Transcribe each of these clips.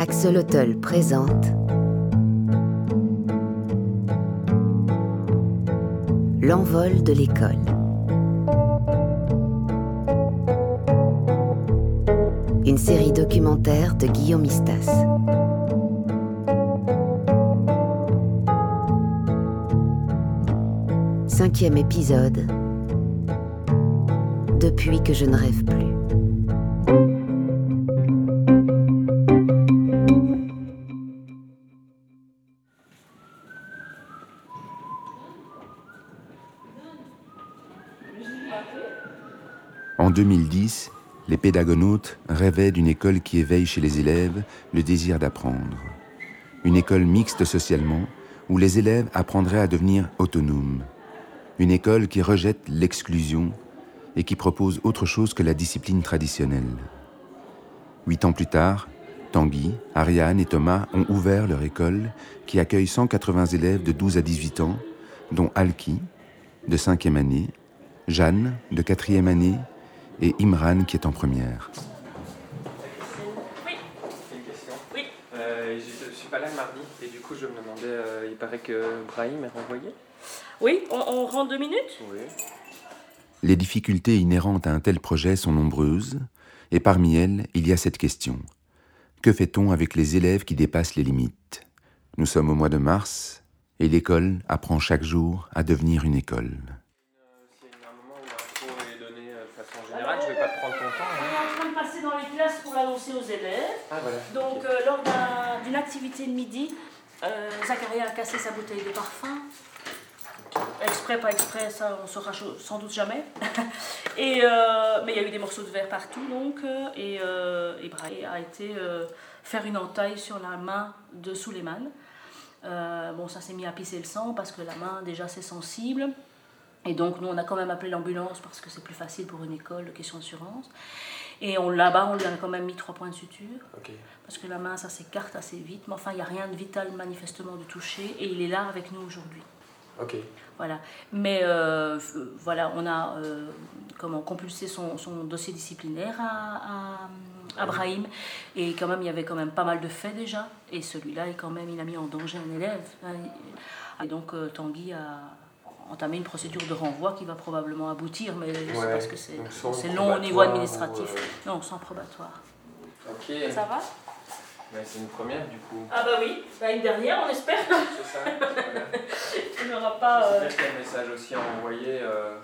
Axolotl présente L'envol de l'école. Une série documentaire de Guillaume Istas. Cinquième épisode. Depuis que je ne rêve plus. 2010, les pédagonautes rêvaient d'une école qui éveille chez les élèves le désir d'apprendre. Une école mixte socialement, où les élèves apprendraient à devenir autonomes. Une école qui rejette l'exclusion et qui propose autre chose que la discipline traditionnelle. Huit ans plus tard, Tanguy, Ariane et Thomas ont ouvert leur école qui accueille 180 élèves de 12 à 18 ans, dont Alki, de 5e année, Jeanne, de 4e année, et Imran, qui est en première. Oui. Une question. Oui. Euh, je ne suis pas là le mardi et du coup je me demandais, euh, il paraît que Brahim est renvoyé. Oui, on, on rentre deux minutes Oui. Les difficultés inhérentes à un tel projet sont nombreuses, et parmi elles, il y a cette question. Que fait-on avec les élèves qui dépassent les limites? Nous sommes au mois de mars, et l'école apprend chaque jour à devenir une école. S'il y a un moment où l'info est donnée euh, de façon générale, je vais pas te prendre ton On temps. est hein. en train de passer dans les classes pour l'annoncer aux élèves. Ah voilà. Donc, euh, lors d'un- d'une activité de midi, euh, Zacharia a cassé sa bouteille de parfum. Exprès, pas exprès, ça on saura sans doute jamais. et, euh, mais il y a eu des morceaux de verre partout, donc. et euh, et Brahim a été euh, faire une entaille sur la main de Suleiman. Bon, ça s'est mis à pisser le sang parce que la main, déjà, c'est sensible. Et donc, nous, on a quand même appelé l'ambulance parce que c'est plus facile pour une école, question d'assurance. Et on, là-bas, on lui a quand même mis trois points de suture parce que la main, ça s'écarte assez vite. Mais enfin, il n'y a rien de vital manifestement de toucher et il est là avec nous aujourd'hui. Ok. Voilà. Mais euh, f- voilà, on a euh, comment, compulsé son, son dossier disciplinaire à, à, à Brahim. Et quand même, il y avait quand même pas mal de faits déjà. Et celui-là, il, quand même, il a mis en danger un élève. hein. Et donc, euh, Tanguy a entamé une procédure de renvoi qui va probablement aboutir, mais c'est Ouais. parce que c'est Donc, sans c'est long au niveau administratif. ou, euh, Non, sans probatoire. Ok. Ça va? Ouais, c'est une première du coup. Ah bah oui, bah une dernière, on espère. C'est ça. Il n'aura pas... euh, qu'il y a le message aussi à envoyer. euh,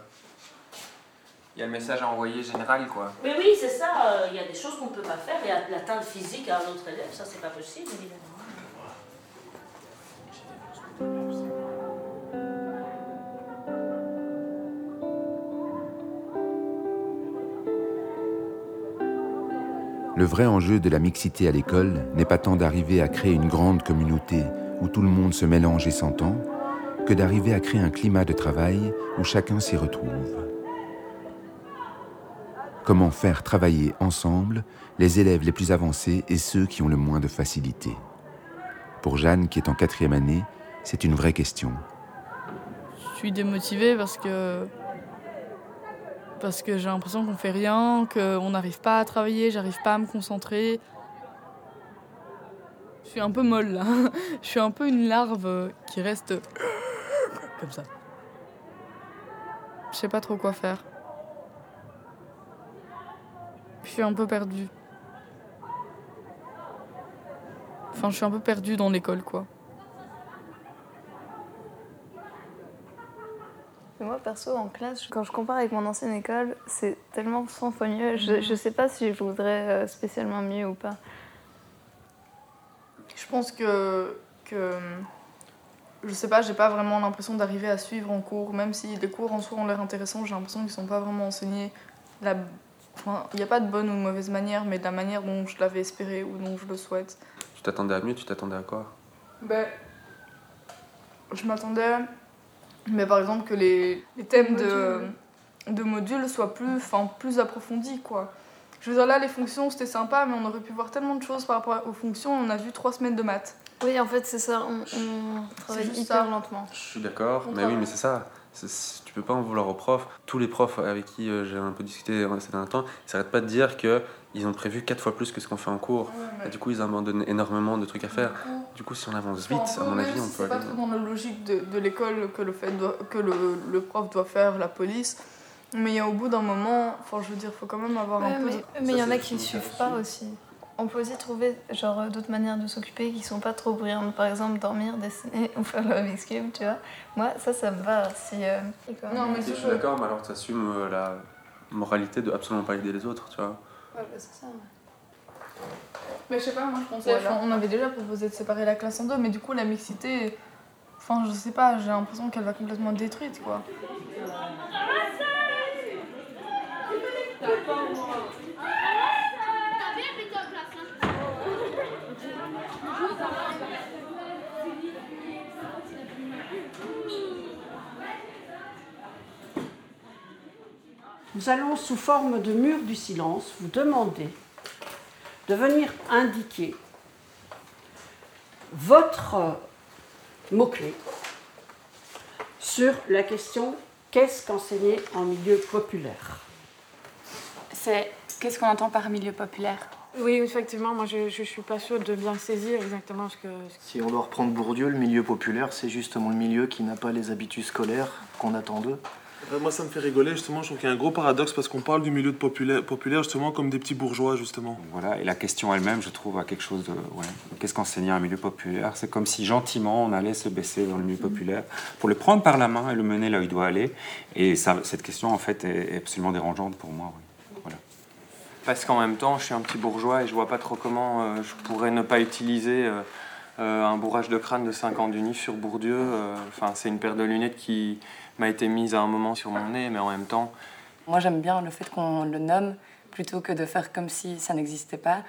Il y a le message à envoyer général quoi. Mais oui, c'est ça, euh, il y a des choses qu'on ne peut pas faire. Il y a de l'atteinte physique à un autre élève, ça c'est pas possible évidemment. Le vrai enjeu de la mixité à l'école n'est pas tant d'arriver à créer une grande communauté où tout le monde se mélange et s'entend, que d'arriver à créer un climat de travail où chacun s'y retrouve. Comment faire travailler ensemble les élèves les plus avancés et ceux qui ont le moins de facilité? Pour Jeanne, qui est en quatrième année, c'est une vraie question. Je suis démotivée parce que parce que j'ai l'impression qu'on fait rien, qu'on n'arrive pas à travailler, j'arrive pas à me concentrer. Je suis un peu molle là. Je suis un peu une larve qui reste comme ça. Je sais pas trop quoi faire. Je suis un peu perdue. Enfin, je suis un peu perdue dans l'école quoi. Et Moi, perso, en classe, quand je compare avec mon ancienne école, c'est tellement 100 fois mieux. Je, je sais pas si je voudrais euh, spécialement mieux ou pas. Je pense que, que je sais pas, j'ai pas vraiment l'impression d'arriver à suivre en cours, même si les cours en soi ont l'air intéressants, j'ai l'impression qu'ils sont pas vraiment enseignés. La... Enfin, il n'y a pas de bonne ou de mauvaise manière, mais de la manière dont je l'avais espéré ou dont je le souhaite. Tu t'attendais à mieux, tu t'attendais à quoi? Ben, je m'attendais, mais par exemple que les, les thèmes de, de modules soient plus, plus approfondis, quoi. Je veux dire, là, les fonctions, c'était sympa, mais on aurait pu voir tellement de choses par rapport aux fonctions. On a vu trois semaines de maths. Oui, en fait, c'est ça. On, on travaille hyper ça. lentement. Je suis d'accord, mais oui, mais c'est ça. Tu peux pas en vouloir aux profs. Tous les profs avec qui euh, j'ai un peu discuté ces derniers temps, ils s'arrêtent pas de dire qu'ils ont prévu quatre fois plus que ce qu'on fait en cours. Et du coup, ils abandonnent énormément de trucs à faire. Du coup, si on avance vite, à mon avis, on peut aller. C'est pas trop dans la logique de, de l'école que, le, fait que le, le, prof doit faire la police. Mais au bout d'un moment, enfin, je veux dire, faut quand même avoir un peu. Mais il y en a qui ne suivent pas aussi. On peut aussi trouver genre d'autres manières de s'occuper qui sont pas trop brillantes. Par exemple, dormir, dessiner ou faire le Rubik's Cube, tu vois. Moi, ça, ça me va. Si, euh, Non, mais je suis d'accord, mais alors tu assumes euh, la moralité de absolument pas aider les autres, tu vois. Ouais, bah, c'est ça. Mais je sais pas, moi je pensais. on avait déjà proposé de séparer la classe en deux, mais du coup, la mixité. Enfin, je sais pas, j'ai l'impression qu'elle va complètement détruite, quoi. Nous allons, sous forme de mur du silence, vous demander de venir indiquer votre mot-clé sur la question qu'est-ce qu'enseigner en milieu populaire? C'est qu'est-ce qu'on entend par milieu populaire? Oui, effectivement, moi je ne suis pas sûre de bien saisir exactement ce que... Si on doit reprendre Bourdieu, le milieu populaire, c'est justement le milieu qui n'a pas les habitudes scolaires qu'on attend d'eux. Euh, moi, ça me fait rigoler, justement. Je trouve qu'il y a un gros paradoxe parce qu'on parle du milieu de populaire, populaire, justement, comme des petits bourgeois, justement. Voilà, et la question elle-même, je trouve, a quelque chose de. Ouais. Qu'est-ce qu'enseigner un milieu populaire? C'est comme si gentiment on allait se baisser dans le milieu populaire pour le prendre par la main et le mener là où il doit aller. Et ça, cette question, en fait, est absolument dérangeante pour moi. Voilà. Parce qu'en même temps, je suis un petit bourgeois et je vois pas trop comment euh, je pourrais ne pas utiliser. Euh, un bourrage de crâne de 5 ans d'uni sur Bourdieu, enfin c'est une paire de lunettes qui, m'a été mise à un moment sur mon nez, mais en même temps. Moi, j'aime bien le fait qu'on le nomme plutôt que de faire comme si ça n'existait pas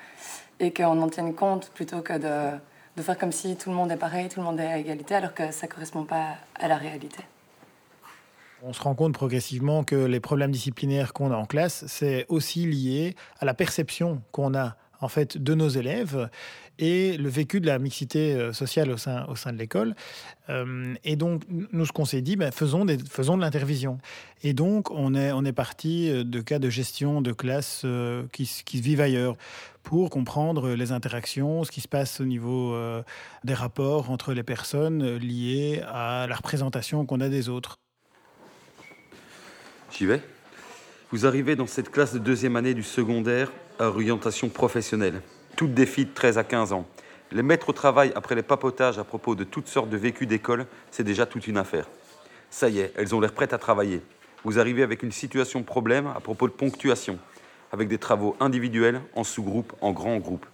et qu'on en tienne compte plutôt que de, de, faire comme si tout le monde est pareil, tout le monde est à égalité, alors que ça ne correspond pas à la réalité. On se rend compte progressivement que les problèmes disciplinaires qu'on a en classe, c'est aussi lié à la perception qu'on a en fait de nos élèves et le vécu de la mixité euh, sociale au sein, au sein de l'école. Euh, et donc, nous, ce qu'on s'est dit, ben, faisons, des, faisons de l'intervision. Et donc, on est, on est parti euh, de cas de gestion de classe qui, qui, vivent ailleurs pour comprendre les interactions, ce qui se passe au niveau des rapports entre les personnes liées à la représentation qu'on a des autres. J'y vais? Vous arrivez dans cette classe de deuxième année du secondaire à orientation professionnelle toutes des de 13 à 15 ans. Les mettre au travail après les papotages à propos de toutes sortes de vécus d'école, c'est déjà toute une affaire. Ça y est, elles ont l'air prêtes à travailler. Vous arrivez avec une situation problème à propos de ponctuation, avec des travaux individuels, en sous-groupe, en grand groupe.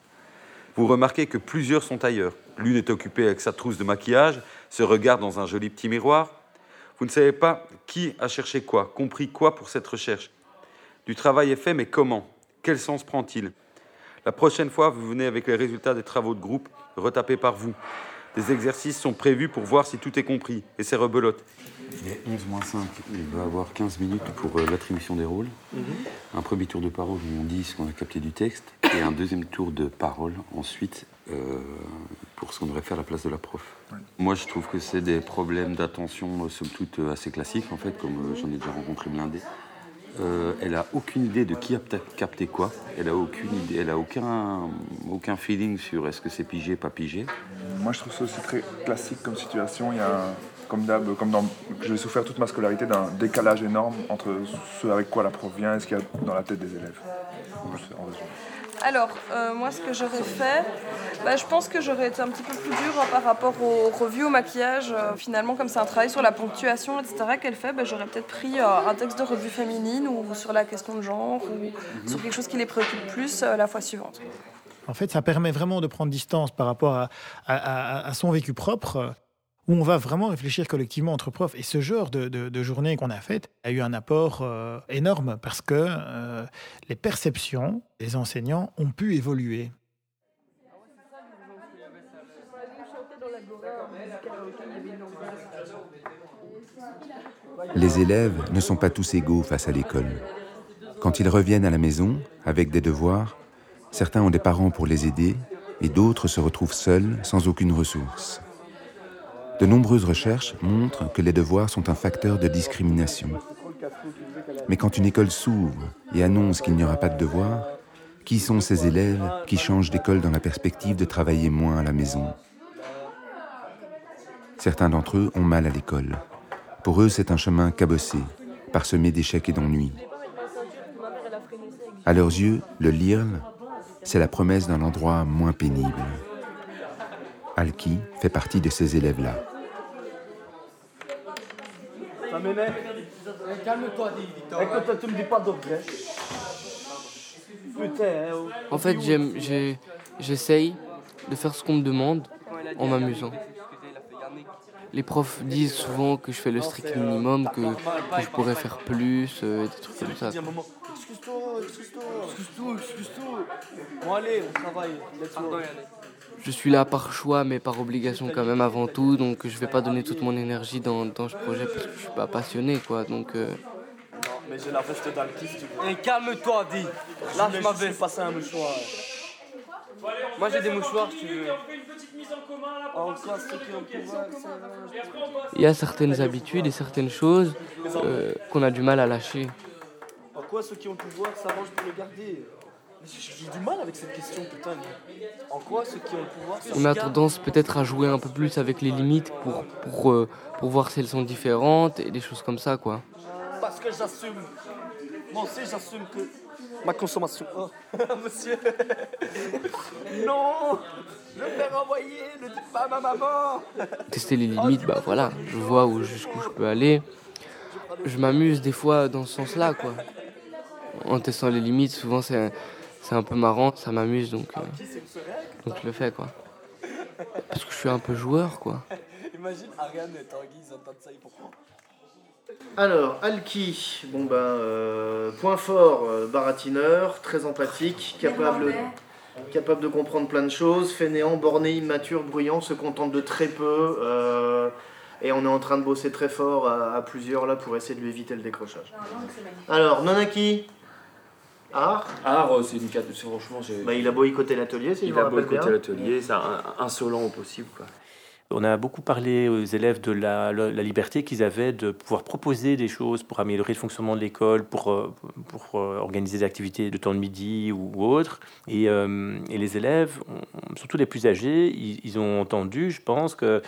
Vous remarquez que plusieurs sont ailleurs. L'une est occupée avec sa trousse de maquillage, se regarde dans un joli petit miroir. Vous ne savez pas qui a cherché quoi, compris quoi pour cette recherche. Du travail est fait, mais comment? Quel sens prend-il? La prochaine fois, vous venez avec les résultats des travaux de groupe retapés par vous. Des exercices sont prévus pour voir si tout est compris, et c'est rebelote. Il est 11 moins 5, il va avoir 15 minutes pour euh, l'attribution des rôles. Mhm. Un premier tour de parole où on dit ce qu'on a capté du texte, et un deuxième tour de parole ensuite euh, pour ce qu'on devrait faire à la place de la prof. Moi, je trouve que c'est des problèmes d'attention, euh, somme toute, assez classiques, en fait, comme j'en ai déjà rencontré blindés. Euh, elle a aucune idée de qui a capté quoi. Elle a aucune idée, elle a aucun, aucun feeling sur est-ce que c'est pigé, pas pigé. Moi, je trouve ça aussi très classique comme situation. Il y a, comme d'hab, comme dans, je vais souffrir toute ma scolarité d'un décalage énorme entre ce avec quoi la prof vient et ce qu'il y a dans la tête des élèves. Alors, euh, moi, ce que j'aurais fait, bah, je pense que j'aurais été un petit peu plus dure hein, par rapport aux revues au maquillage. Euh, finalement, comme c'est un travail sur la ponctuation, etc., qu'elle fait, bah, j'aurais peut-être pris euh, un texte de revue féminine ou sur la question de genre ou mhm. sur quelque chose qui les préoccupe plus la fois suivante. En fait, ça permet vraiment de prendre distance par rapport à son vécu propre où on va vraiment réfléchir collectivement entre profs. Et ce genre de, journée qu'on a faite a eu un apport euh, énorme parce que euh, les perceptions des enseignants ont pu évoluer. Les élèves ne sont pas tous égaux face à l'école. Quand ils reviennent à la maison avec des devoirs, certains ont des parents pour les aider et d'autres se retrouvent seuls sans aucune ressource. De nombreuses recherches montrent que les devoirs sont un facteur de discrimination. Mais quand une école s'ouvre et annonce qu'il n'y aura pas de devoirs, qui sont ces élèves qui changent d'école dans la perspective de travailler moins à la maison? Certains d'entre eux ont mal à l'école. Pour eux, c'est un chemin cabossé, parsemé d'échecs et d'ennuis. À leurs yeux, le LIRL, c'est la promesse d'un endroit moins pénible. Alki fait partie de ces élèves-là. En fait, j'essaye de faire ce qu'on me demande en m'amusant. Les profs disent souvent que je fais le strict minimum, que, que je pourrais faire plus, euh, des trucs comme ça. Excuse-toi, excuse-toi, excuse-toi, excuse-toi. Bon, allez, on travaille. Je suis là par choix, mais par obligation quand même avant tout, donc je vais pas donner toute mon énergie dans, dans ce projet parce que je suis pas passionné, quoi. Donc. Euh... Non, mais j'ai la veste dans le kiff, tu veux. Et calme-toi, dis. Là, je m'avais passé un mouchoir. Moi, j'ai des mouchoirs, si tu veux. Il y a certaines habitudes et certaines choses euh, qu'on a du mal à lâcher. En quoi ceux qui ont le pouvoir s'arrangent pour le garder? J'ai du mal avec cette question, putain. En quoi ceux qui ont le pouvoir On a tendance peut-être à jouer un peu plus avec les limites pour, pour, euh, pour voir si elles sont différentes et des choses comme ça, quoi. Parce que j'assume. Moi aussi, j'assume que ma consommation. Oh, monsieur Non Je vais renvoyer, ne dites pas à ma maman Tester les limites, bah voilà, je vois où jusqu'où je peux aller. Je m'amuse des fois dans ce sens-là, quoi. En testant les limites, souvent c'est c'est un peu marrant, ça m'amuse donc euh, donc je le fais quoi. Parce que je suis un peu joueur quoi. Imagine Ariane et Tanguy, ils entendent ça, ils pourquoi Alors, Alki, bon ben, euh, point fort, euh, baratineur, très empathique, capable, capable de comprendre plein de choses, fainéant, borné, immature, bruyant, se contente de très peu, euh, et on est en train de bosser très fort à, à plusieurs là pour essayer de lui éviter le décrochage. Alors, Nonaki Art Art, euh, c'est une carte, c'est franchement. j'ai- bah, Il a boycotté l'atelier, si je Il me a rappelle bien. boycotté l'atelier, c'est un- insolent au possible. Quoi. On a beaucoup parlé aux élèves de la, liberté qu'ils avaient de pouvoir proposer des choses pour améliorer le fonctionnement de l'école, pour, euh, pour euh, organiser des activités de temps de midi ou, autre. Et, euh, et les élèves, surtout les plus âgés, ils, ont entendu, je pense, que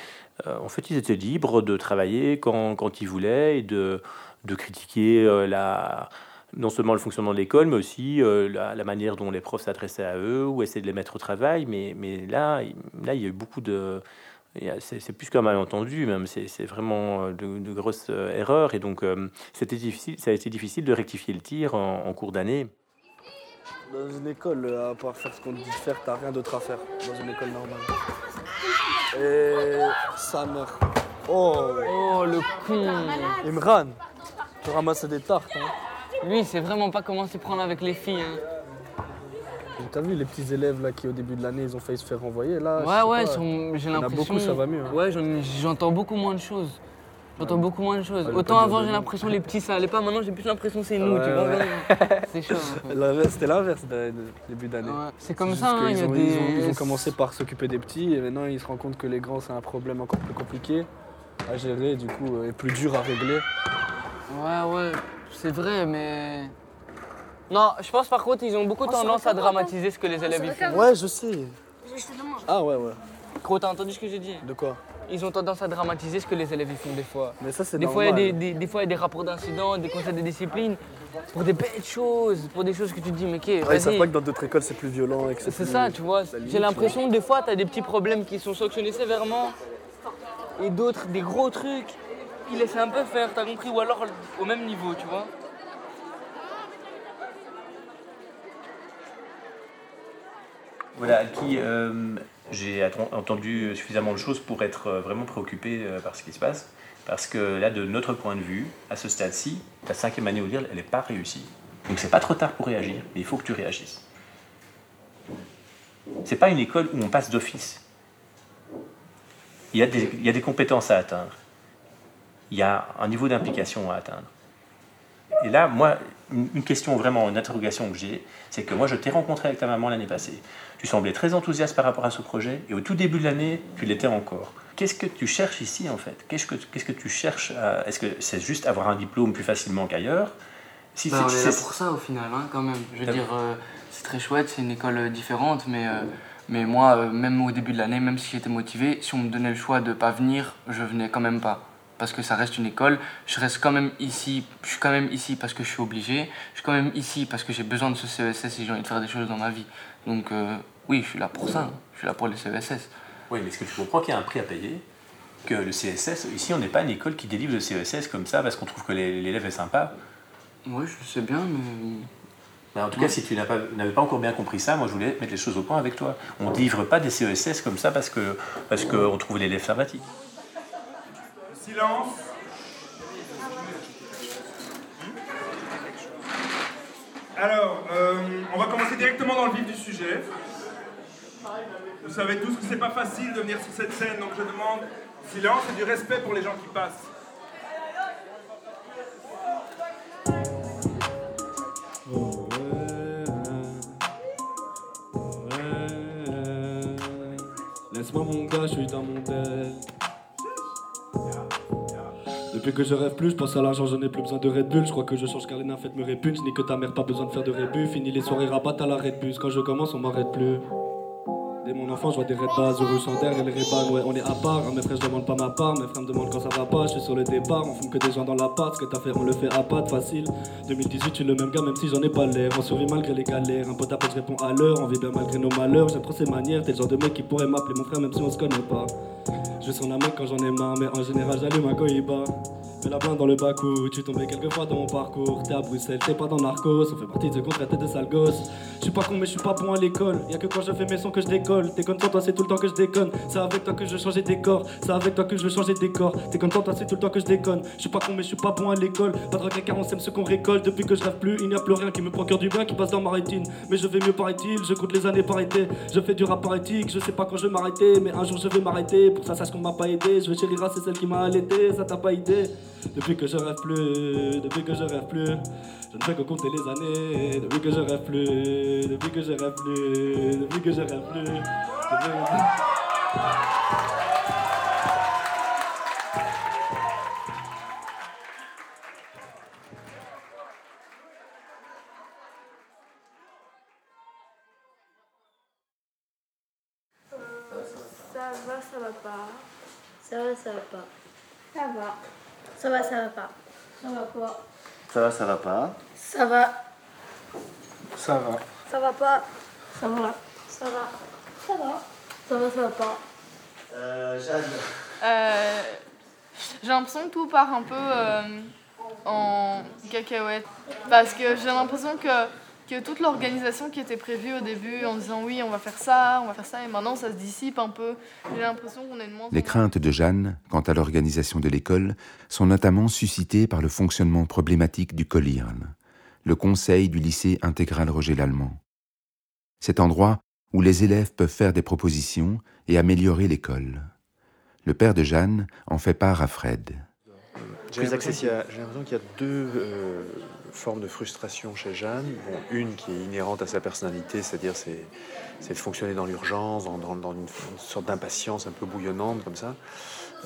en fait, ils étaient libres de travailler quand, quand ils voulaient et de, de critiquer la non seulement le fonctionnement de l'école, mais aussi la, manière dont les profs s'adressaient à eux ou essayaient de les mettre au travail. Mais, mais là, là, il y a eu beaucoup de... C'est plus qu'un malentendu, même. C'est vraiment euh, de, de grosses euh, erreurs. Et donc, euh, c'était difficile, ça a été difficile de rectifier le tir en, en cours d'année. Dans une école, à part faire ce qu'on te dit de faire, t'as rien d'autre à faire. Dans une école normale. Et sa mère. Oh Oh le con Imran Tu ramasses des tartes, hein Lui, il sait vraiment pas comment s'y prendre avec les filles. Hein. T'as vu les petits élèves là qui au début de l'année ils ont failli se faire renvoyer là Ouais, ouais, j'ai l'impression. beaucoup, ça va mieux. hein. Ouais, j'en- j'entends beaucoup moins de choses. J'entends beaucoup moins de choses. Ouais, Autant avant, j'ai l'impression les petits ça allait pas. Maintenant, j'ai plus l'impression que c'est nous, tu vois. C'est chaud. C'était l'inverse début d'année. C'est comme ça, hein, a des- ils, ont, ils ont commencé par s'occuper des petits et maintenant ils se rendent compte que les grands c'est un problème encore plus compliqué à gérer du coup euh, et plus dur à régler. Ouais, ouais, c'est vrai, mais. Non, je pense par contre, ils ont beaucoup tendance à dramatiser ce que les élèves y font. Ouais, je sais. Ah ouais, ouais. Gros, t'as entendu ce que j'ai dit? De quoi? Ils ont tendance à dramatiser ce que les élèves y font des fois. Mais ça c'est Des fois, il y a normal. des, des- des fois, il y a des rapports d'incidents, des conseils de discipline pour des bêtes choses, pour des choses que tu te dis, mais qu'est, Ouais, ils savent vas-y. pas que dans d'autres écoles c'est plus violent et que c'est plus- ça, tu vois. J'ai l'impression, des fois, tu as des petits problèmes qui sont sanctionnés sévèrement et d'autres, des gros trucs qui laissent un peu faire, t'as compris Ou alors au même niveau, tu vois. Voilà, qui euh, j'ai entendu suffisamment de choses pour être euh, vraiment préoccupé euh, par ce qui se passe. Parce que là, de notre point de vue, à ce stade-ci, ta cinquième année au LIRL, elle n'est pas réussie. Donc c'est pas trop tard pour réagir, mais il faut que tu réagisses. C'est pas une école où on passe d'office. Il y, a des, il y a des compétences à atteindre. Il y a un niveau d'implication à atteindre. Et là, moi, une, une question vraiment, une interrogation que j'ai, c'est que moi je t'ai rencontré avec ta maman l'année passée. Tu semblais très enthousiaste par rapport à ce projet et au tout début de l'année, tu l'étais encore. Qu'est-ce que tu cherches ici en fait? Qu'est-ce que, qu'est-ce que tu cherches à- Est-ce que c'est juste avoir un diplôme plus facilement qu'ailleurs? Si Bah, on c'est- est là c'est- pour ça au final, hein, quand même. Je veux dire, euh, c'est très chouette, c'est une école euh, différente, mais, euh, mais moi, euh, même au début de l'année, même si j'étais motivé, si on me donnait le choix de pas venir, je venais quand même pas. Parce que ça reste une école, je reste quand même ici, je suis quand même ici parce que je suis obligé, je suis quand même ici parce que j'ai besoin de ce CESS et j'ai envie de faire des choses dans ma vie. Donc euh, oui, je suis là pour ça, je suis là pour les CESS. Oui, mais est-ce que tu comprends qu'il y a un prix à payer? Que le CSS, ici on n'est pas une école qui délivre le CSS comme ça parce qu'on trouve que l'é- l'élève est sympa. Oui, je le sais bien, mais. Mais en tout cas, si tu pas- n'avais pas encore bien compris ça, moi je voulais mettre les choses au point avec toi. On ne délivre pas des CESS comme ça parce qu'on parce qu'on trouve l'élève sympathique. Silence. Alors, euh, on va commencer directement dans le vif du sujet. Vous savez tous que c'est pas facile de venir sur cette scène, donc je demande silence et du respect pour les gens qui passent. Laisse-moi mon gars, je suis dans mon. Depuis que je rêve plus, je pense à l'argent, je n'ai plus besoin de Red Bull. Je crois que je change car les nymphettes me répugnent. Je que ta mère, pas besoin de faire de rébut. Fini les soirées rabat à l'arrêt de bus. Quand je commence, on m'arrête plus. Dès mon enfant, je vois des red bars, roule d'air et les rébans, ouais, on est à part. Mes frères, je demande pas ma part, mes frères me demandent quand ça va pas. Je suis sur le départ, on fume que des gens dans la part. Ce que t'as fait, on le fait à pas facile. 2018, je suis le même gars, même si j'en ai pas l'air. On survit malgré les galères. Un pote appelle, je réponds à l'heure. On vit bien malgré nos malheurs. Trop ses manières. T'es le genre de mec qui pourrait m'appeler mon frère, même si on se connaît pas. Je sens la mec quand j'en ai marre, mais en général, j'allume un cohiba. Mets la main dans le bac où tu tombais quelques fois dans mon parcours. T'es à Bruxelles, t'es pas dans Narcos. On fait partie de cons traités de sales gosses. Je suis pas con, mais je suis pas bon à l'école. Y'a que quand je fais mes sons que je décolle. T'es content, toi, c'est tout le temps que je déconne. C'est avec toi que je veux changer des corps. C'est avec toi que je veux changer des corps. T'es content, toi, c'est tout le temps que je déconne. Je suis pas con, mais je suis pas bon à l'école. Pas de car on sème ce qu'on récolte. Depuis que je rêve plus, il n'y a plus rien qui me procure du bien qui passe dans ma rétine. Mais je vais mieux, paraît-il. Je compte les années par été. Je fais du rap par éthique. Je sais pas quand je vais m'arrêter, mais un jour je vais m'arrêter. Pour ça, sache qu'on m'a pas aidé. Je veux chez Lira, c'est celle qui m'a allaité. Ça t'a pas idée. Depuis que je rêve plus, depuis que je rêve plus. Je ne fais que compter les années. Depuis que je rêve plus, depuis que je rêve plus, depuis que je rêve plus. depuis que- Ça va, ça va pas? Ça va, ça va pas. Ça va. Ça va, ça va pas. Ça va pas. Ça va, ça va pas. Ça va. Ça va. Ça va pas. Ça va. Ça va. Ça va. Ça va, ça va pas. Euh, Jeanne. Euh, j'ai l'impression que tout part un peu euh, en cacahuète. Parce que j'ai l'impression que, que toute l'organisation qui était prévue au début en disant oui, on va faire ça, on va faire ça, et maintenant ça se dissipe un peu. J'ai l'impression qu'on est de moins Les craintes de Jeanne quant à l'organisation de l'école sont notamment suscitées par le fonctionnement problématique du COLIRL, le conseil du lycée intégral Roger Lallemand. Cet endroit où les élèves peuvent faire des propositions et améliorer l'école. Le père de Jeanne en fait part à Fred. J'ai l'impression qu'il y a- j'ai l'impression qu'il y a deux euh, formes de frustration chez Jeanne. Bon, une qui est inhérente à sa personnalité, c'est-à-dire c'est, de fonctionner dans l'urgence, dans, dans- dans une, une sorte d'impatience un peu bouillonnante comme ça.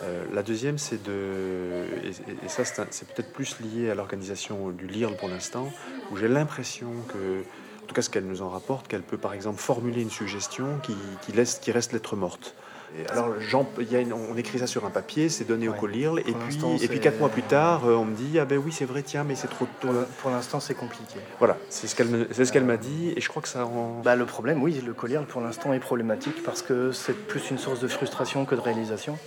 Euh, la deuxième, c'est de... Et, et- et ça, c'est, peut-être plus lié à l'organisation du LIRL pour l'instant, où j'ai l'impression que, en tout cas ce qu'elle nous en rapporte, qu'elle peut par exemple formuler une suggestion qui, qui laisse, qui reste lettre morte. Alors, Jean, il y a une- on écrit ça sur un papier, c'est donné au colirle, et puis, et puis quatre mois plus tard, euh, on me dit ah ben oui c'est vrai tiens mais c'est trop tôt. Pour l'instant, c'est compliqué. Voilà, c'est ce qu'elle me- c'est ce qu'elle m'a dit, et je crois que ça rend. Bah, le problème, oui, le collier pour l'instant est problématique parce que c'est plus une source de frustration que de réalisation.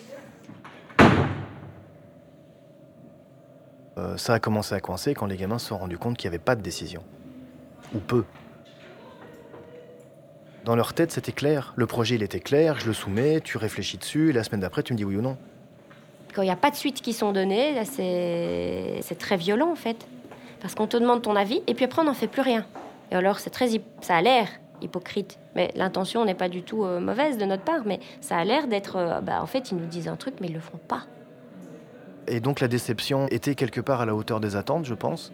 Euh, ça a commencé à coincer quand les gamins se sont rendus compte qu'il n'y avait pas de décision. Ou peu. Dans leur tête, c'était clair. Le projet, il était clair, je le soumets, tu réfléchis dessus, et la semaine d'après, tu me dis oui ou non. Quand il n'y a pas de suites qui sont données, là, c'est très violent en fait. Parce qu'on te demande ton avis et puis après on n'en fait plus rien. Et alors c'est très ça a l'air hypocrite, mais l'intention n'est pas du tout euh, mauvaise de notre part, mais ça a l'air d'être euh, bah, en fait ils nous disent un truc mais ils le font pas. Et donc la déception était quelque part à la hauteur des attentes, je pense?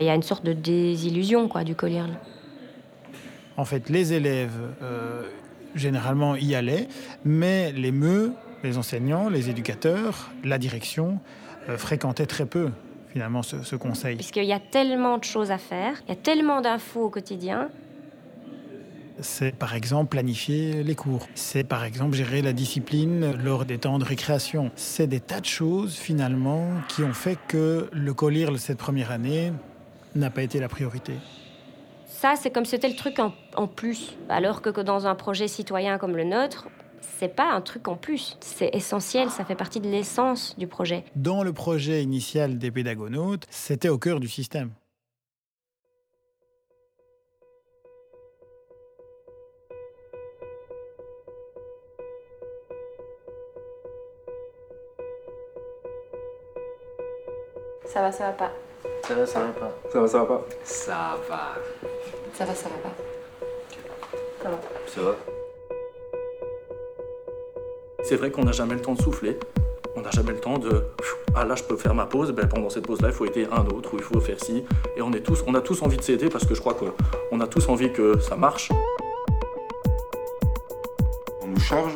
Il y a une sorte de désillusion quoi, du collier. En fait, les élèves, euh, généralement, y allaient, mais les MEU, les enseignants, les éducateurs, la direction, euh, fréquentaient très peu, finalement, ce, ce conseil. Puisqu'il y a tellement de choses à faire, il y a tellement d'infos au quotidien. C'est par exemple planifier les cours. C'est par exemple gérer la discipline lors des temps de récréation. C'est des tas de choses finalement qui ont fait que le COLIRL cette première année n'a pas été la priorité. Ça, c'est comme c'était le truc en, en plus. Alors que, que dans un projet citoyen comme le nôtre, c'est pas un truc en plus. C'est essentiel, ça fait partie de l'essence du projet. Dans le projet initial des pédagonautes, c'était au cœur du système. Ça va, ça va pas. Ça va, ça va pas. Ça va, ça va pas. Ça va. Ça va, ça va pas. Ça va. Ça va. C'est vrai qu'on n'a jamais le temps de souffler. On n'a jamais le temps de. Ah là, je peux faire ma pause. Ben, pendant cette pause-là, il faut aider un autre ou il faut faire ci. Et on, est tous, on a tous envie de s'aider parce que je crois qu'on a tous envie que ça marche. On nous charge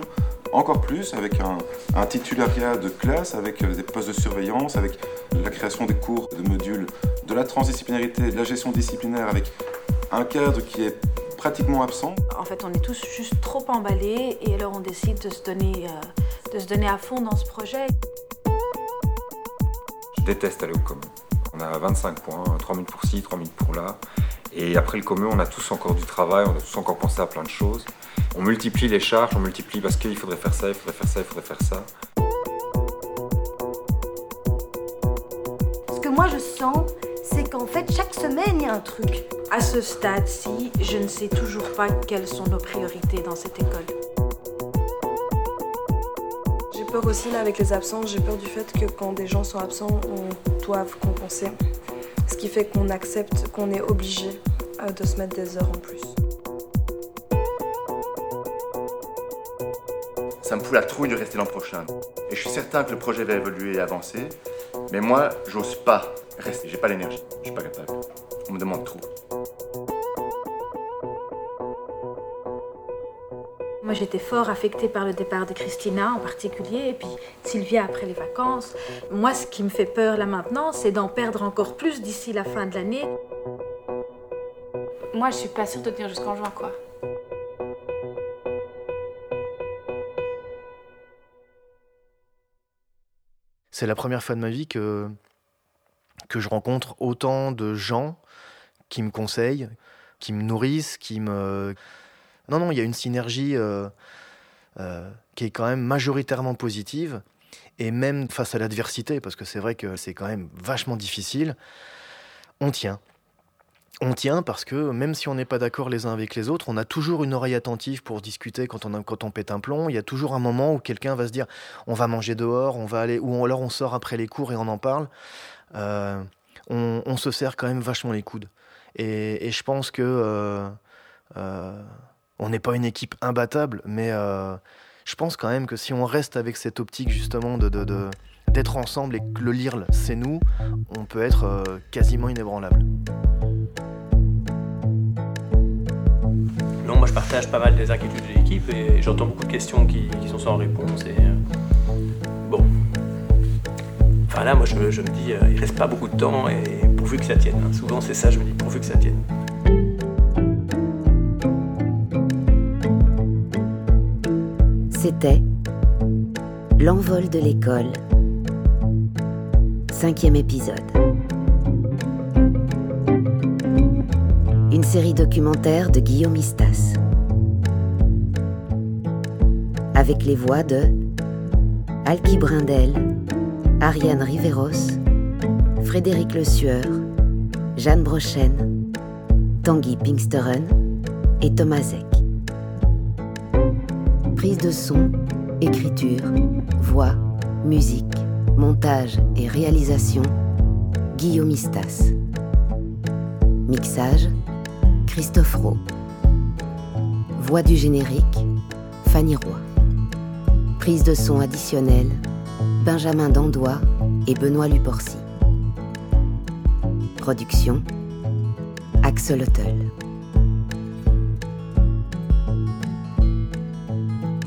encore plus avec un, un titulariat de classe, avec euh, des postes de surveillance, avec la création des cours de modules, de la transdisciplinarité, de la gestion disciplinaire, avec un cadre qui est pratiquement absent. En fait, on est tous juste trop emballés et alors on décide de se donner, euh, de se donner à fond dans ce projet. Je déteste aller au commun. On a 25 points, 3000 pour ci, 3000 pour là. Et après le commun, on a tous encore du travail, on a tous encore pensé à plein de choses. On multiplie les charges, on multiplie parce qu'il faudrait faire ça, il faudrait faire ça, il faudrait faire ça. Moi je sens, c'est qu'en fait, chaque semaine, il y a un truc. À ce stade-ci, je ne sais toujours pas quelles sont nos priorités dans cette école. J'ai peur aussi là avec les absences, j'ai peur du fait que quand des gens sont absents, on doive compenser. Ce qui fait qu'on accepte qu'on est obligé euh, de se mettre des heures en plus. Ça me fout la trouille de rester l'an prochain. Et je suis certain que le projet va évoluer et avancer. Mais moi, j'ose pas rester. J'ai pas l'énergie. Je suis pas capable. On me demande trop. Moi, j'étais fort affectée par le départ de Christina en particulier, et puis Sylvia après les vacances. Moi, ce qui me fait peur là maintenant, c'est d'en perdre encore plus d'ici la fin de l'année. Moi, je suis pas sûre de tenir jusqu'en juin, quoi. C'est la première fois de ma vie que, je rencontre autant de gens qui me conseillent, qui me nourrissent, qui me... Non, non, il y a une synergie euh, euh, qui est quand même majoritairement positive. Et même face à l'adversité, parce que c'est vrai que c'est quand même vachement difficile, on tient. On tient parce que même si on n'est pas d'accord les uns avec les autres, on a toujours une oreille attentive pour discuter quand on, pète un plomb. Il y a toujours un moment où quelqu'un va se dire on va manger dehors, on va aller, ou alors on sort après les cours et on en parle. Euh, on, se serre quand même vachement les coudes. Et, je pense que euh, euh, on n'est pas une équipe imbattable, mais je pense quand même que si on reste avec cette optique justement de, d'être ensemble et que le lire c'est nous, on peut être quasiment inébranlable. Partage pas mal des inquiétudes de l'équipe et j'entends beaucoup de questions qui, sont sans réponse. Et euh, bon. Enfin là, moi je, je me dis, euh, il reste pas beaucoup de temps et pourvu que ça tienne. hein. Souvent c'est ça, je me dis, pourvu que ça tienne. C'était L'envol de l'école. Cinquième épisode. Une série documentaire de Guillaume Istas. Avec les voix de Alki Brindel, Ariane Riveros, Frédéric Le Sueur, Jeanne Brochen, Tanguy Pinksteren et Thomas Zeck. Prise de son, écriture, voix, musique, montage et réalisation, Guillaume Istas. Mixage, Christophe Rowe. Voix du générique, Fanny Roy. Prise de son additionnelle, Benjamin Dandois et Benoît Luporcy. Production Axolotl.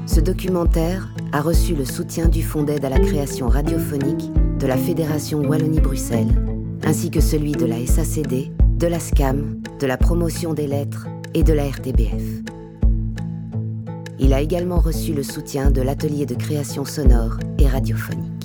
Ce documentaire a reçu le soutien du Fonds d'aide à la création radiophonique de la Fédération Wallonie-Bruxelles, ainsi que celui de la SACD, de la SCAM, de la promotion des lettres et de la RTBF. Il a également reçu le soutien de l'atelier de création sonore et radiophonique.